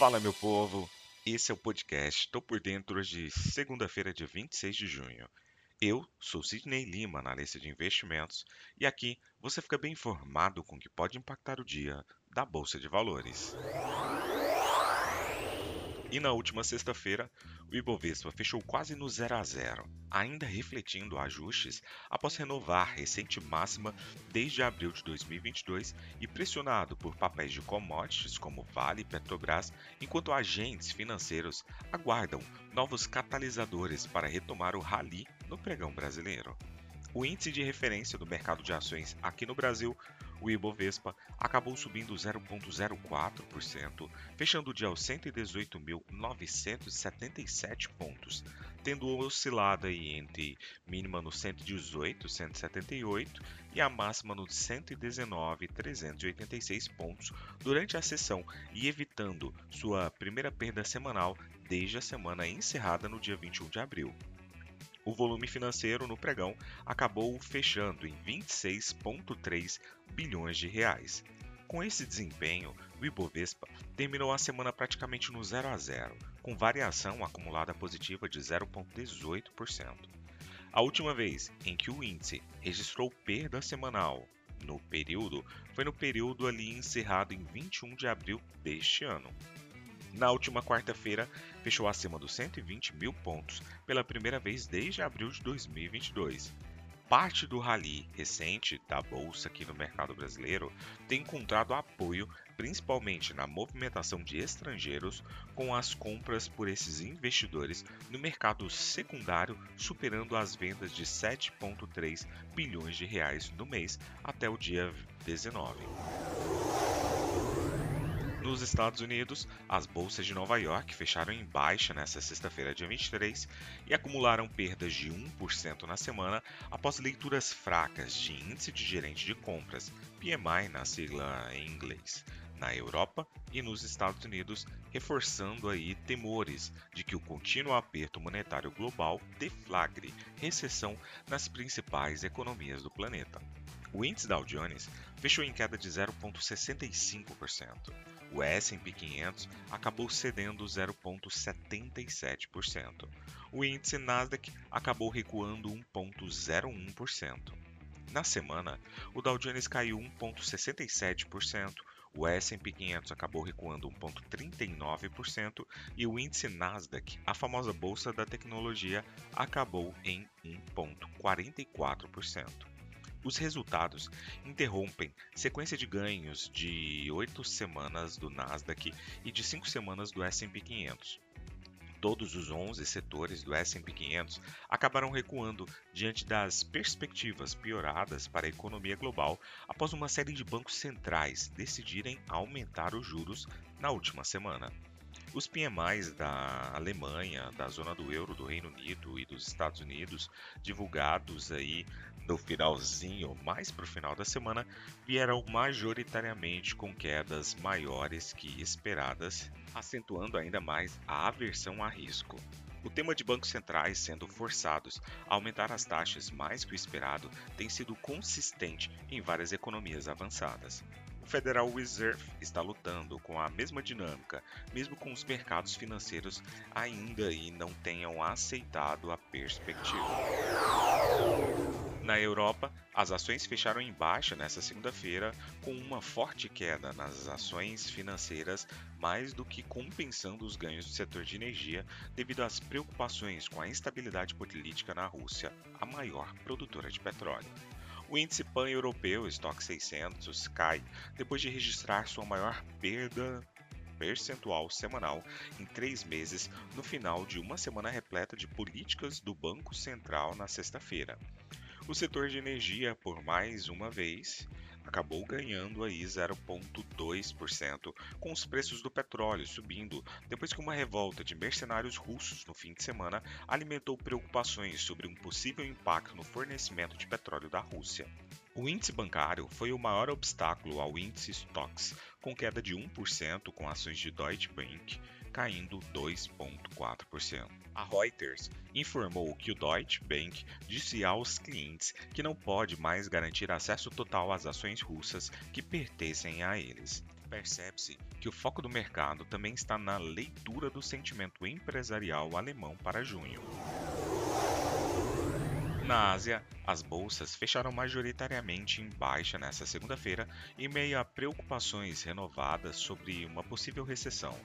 Fala, meu povo! Esse é o podcast Tô por Dentro de segunda-feira, dia 26 de junho. Eu sou Sidney Lima, analista de investimentos, e aqui você fica bem informado com o que pode impactar o dia da Bolsa de Valores. E na última sexta-feira, o Ibovespa fechou quase no 0 a 0, ainda refletindo ajustes após renovar recente máxima desde abril de 2022 e pressionado por papéis de commodities como Vale e Petrobras, enquanto agentes financeiros aguardam novos catalisadores para retomar o rally no pregão brasileiro. O índice de referência do mercado de ações aqui no Brasil o Ibovespa acabou subindo 0,04%, fechando o dia aos 118.977 pontos, tendo oscilado aí entre mínima no 118, 178 e a máxima no 119, 386 pontos durante a sessão e evitando sua primeira perda semanal desde a semana encerrada no dia 21 de abril. O volume financeiro no pregão acabou fechando em 26,3 bilhões de reais. Com esse desempenho, o Ibovespa terminou a semana praticamente no 0 a 0, com variação acumulada positiva de 0,18%. A última vez em que o índice registrou perda semanal no período foi no período ali encerrado em 21 de abril deste ano. Na última quarta-feira, fechou acima dos 120 mil pontos pela primeira vez desde abril de 2022. Parte do rally recente da bolsa aqui no mercado brasileiro tem encontrado apoio principalmente na movimentação de estrangeiros com as compras por esses investidores no mercado secundário superando as vendas de 7,3 bilhões de reais no mês até o dia 19. Nos Estados Unidos, as bolsas de Nova York fecharam em baixa nesta sexta-feira, dia 23, e acumularam perdas de 1% na semana após leituras fracas de índice de gerente de compras, PMI na sigla em inglês, na Europa e nos Estados Unidos, reforçando aí temores de que o contínuo aperto monetário global deflagre recessão nas principais economias do planeta. O índice Dow Jones fechou em queda de 0,65%. O S&P 500 acabou cedendo 0,77%. O índice Nasdaq acabou recuando 1,01%. Na semana, o Dow Jones caiu 1,67%, o S&P 500 acabou recuando 1,39% e o índice Nasdaq, a famosa bolsa da tecnologia, acabou em 1,44%. Os resultados interrompem sequência de ganhos de oito semanas do Nasdaq e de cinco semanas do S&P 500. Todos os 11 setores do S&P 500 acabaram recuando diante das perspectivas pioradas para a economia global após uma série de bancos centrais decidirem aumentar os juros na última semana. Os PMIs da Alemanha, da zona do euro, do Reino Unido e dos Estados Unidos, divulgados aí no finalzinho, mais para o final da semana, vieram majoritariamente com quedas maiores que esperadas, acentuando ainda mais a aversão a risco. O tema de bancos centrais sendo forçados a aumentar as taxas mais que o esperado tem sido consistente em várias economias avançadas. Federal Reserve está lutando com a mesma dinâmica, mesmo com os mercados financeiros ainda e não tenham aceitado a perspectiva. Na Europa, as ações fecharam em baixa nesta segunda-feira, com uma forte queda nas ações financeiras, mais do que compensando os ganhos do setor de energia devido às preocupações com a instabilidade política na Rússia, a maior produtora de petróleo. O índice pan-europeu Stock 600 cai depois de registrar sua maior perda percentual semanal em três meses no final de uma semana repleta de políticas do Banco Central na sexta-feira. O setor de energia, por mais uma vez, acabou ganhando aí 0,2%, com os preços do petróleo subindo depois que uma revolta de mercenários russos no fim de semana alimentou preocupações sobre um possível impacto no fornecimento de petróleo da Rússia. O índice bancário foi o maior obstáculo ao índice Stocks, com queda de 1% com ações de Deutsche Bank caindo 2,4%. A Reuters informou que o Deutsche Bank disse aos clientes que não pode mais garantir acesso total às ações russas que pertencem a eles. percebe-se que o foco do mercado também está na leitura do sentimento empresarial alemão para junho. Na Ásia, as bolsas fecharam majoritariamente em baixa nesta segunda-feira, em meio a preocupações renovadas sobre uma possível recessão.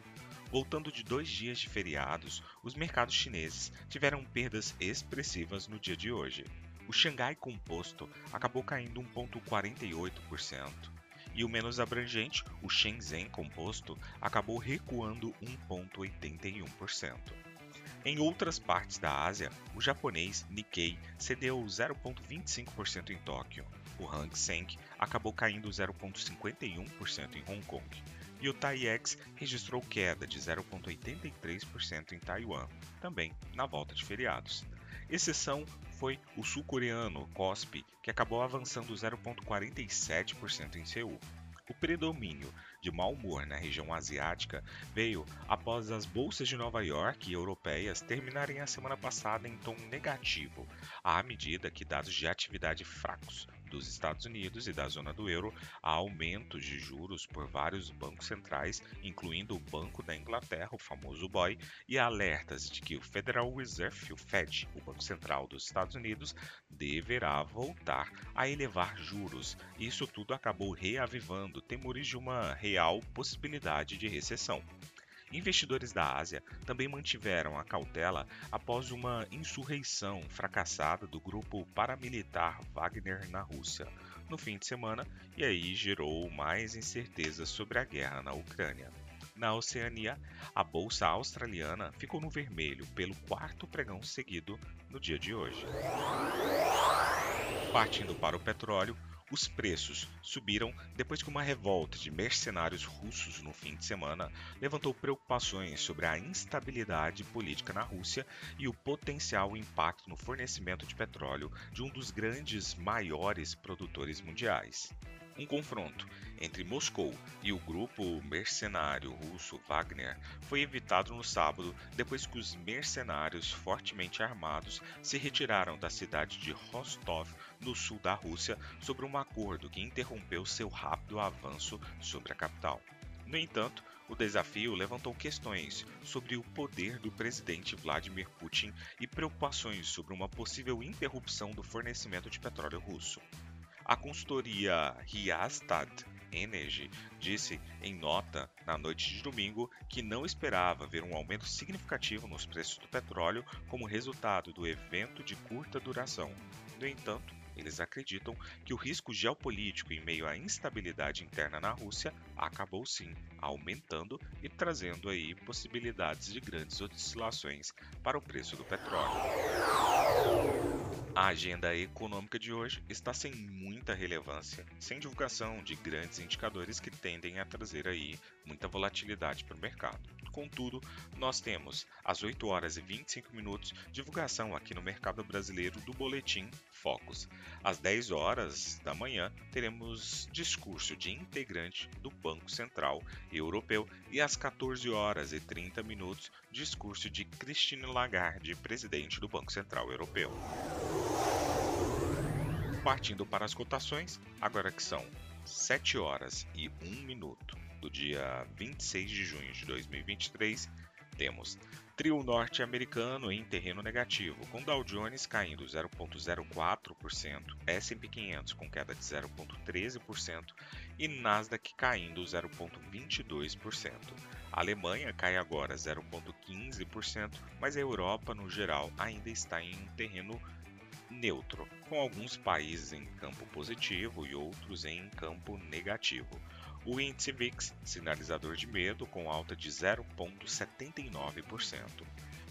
Voltando de dois dias de feriados, os mercados chineses tiveram perdas expressivas no dia de hoje. O Xangai Composto acabou caindo 1,48%, e o menos abrangente, o Shenzhen Composto, acabou recuando 1,81%. Em outras partes da Ásia, o japonês Nikkei cedeu 0,25% em Tóquio, o Hang Seng acabou caindo 0,51% em Hong Kong e o TAIEX registrou queda de 0,83% em Taiwan, também na volta de feriados. Exceção foi o sul-coreano KOSPI, que acabou avançando 0,47% em Seul. O predomínio de mau humor na região asiática veio após as bolsas de Nova York e europeias terminarem a semana passada em tom negativo, à medida que dados de atividade fracos dos Estados Unidos e da zona do euro há aumentos de juros por vários bancos centrais, incluindo o Banco da Inglaterra, o famoso BOE, e alertas de que o Federal Reserve, o Fed, o Banco Central dos Estados Unidos, deverá voltar a elevar juros. Isso tudo acabou reavivando temores de uma real possibilidade de recessão. Investidores da Ásia também mantiveram a cautela após uma insurreição fracassada do grupo paramilitar Wagner na Rússia no fim de semana e aí gerou mais incertezas sobre a guerra na Ucrânia. Na Oceania, a bolsa australiana ficou no vermelho pelo quarto pregão seguido no dia de hoje. Partindo para o petróleo, os preços subiram depois que uma revolta de mercenários russos no fim de semana levantou preocupações sobre a instabilidade política na Rússia e o potencial impacto no fornecimento de petróleo de um dos grandes maiores produtores mundiais. Um confronto entre Moscou e o grupo mercenário russo Wagner foi evitado no sábado depois que os mercenários fortemente armados se retiraram da cidade de Rostov, no sul da Rússia, sobre um acordo que interrompeu seu rápido avanço sobre a capital. No entanto, o desafio levantou questões sobre o poder do presidente Vladimir Putin e preocupações sobre uma possível interrupção do fornecimento de petróleo russo. A consultoria Riastad Energy disse em nota na noite de domingo que não esperava ver um aumento significativo nos preços do petróleo como resultado do evento de curta duração. No entanto, eles acreditam que o risco geopolítico em meio à instabilidade interna na Rússia acabou sim aumentando e trazendo aí possibilidades de grandes oscilações para o preço do petróleo. A agenda econômica de hoje está sem muita relevância, sem divulgação de grandes indicadores que tendem a trazer aí muita volatilidade para o mercado. Contudo, nós temos às 8 horas e 25 minutos divulgação aqui no mercado brasileiro do boletim Focus. Às 10 horas da manhã teremos discurso de integrante do Banco Central Europeu e às 14 horas e 30 minutos discurso de Christine Lagarde, presidente do Banco Central Europeu. Partindo para as cotações, agora que são 7 horas e 1 minuto do dia 26 de junho de 2023, temos trio norte-americano em terreno negativo, com Dow Jones caindo 0,04%, S&P 500 com queda de 0,13% e Nasdaq caindo 0,22%. A Alemanha cai agora 0,15%, mas a Europa no geral ainda está em terreno neutro, com alguns países em campo positivo e outros em campo negativo. O índice VIX, sinalizador de medo, com alta de 0,79%.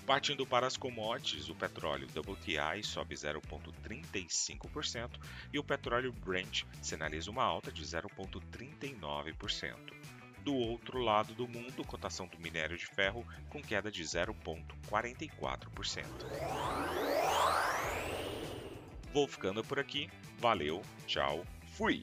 Partindo para as commodities, o petróleo WTI sobe 0,35% e o petróleo Brent sinaliza uma alta de 0,39%. Do outro lado do mundo, cotação do minério de ferro com queda de 0,44%. Vou ficando por aqui, valeu, tchau, fui!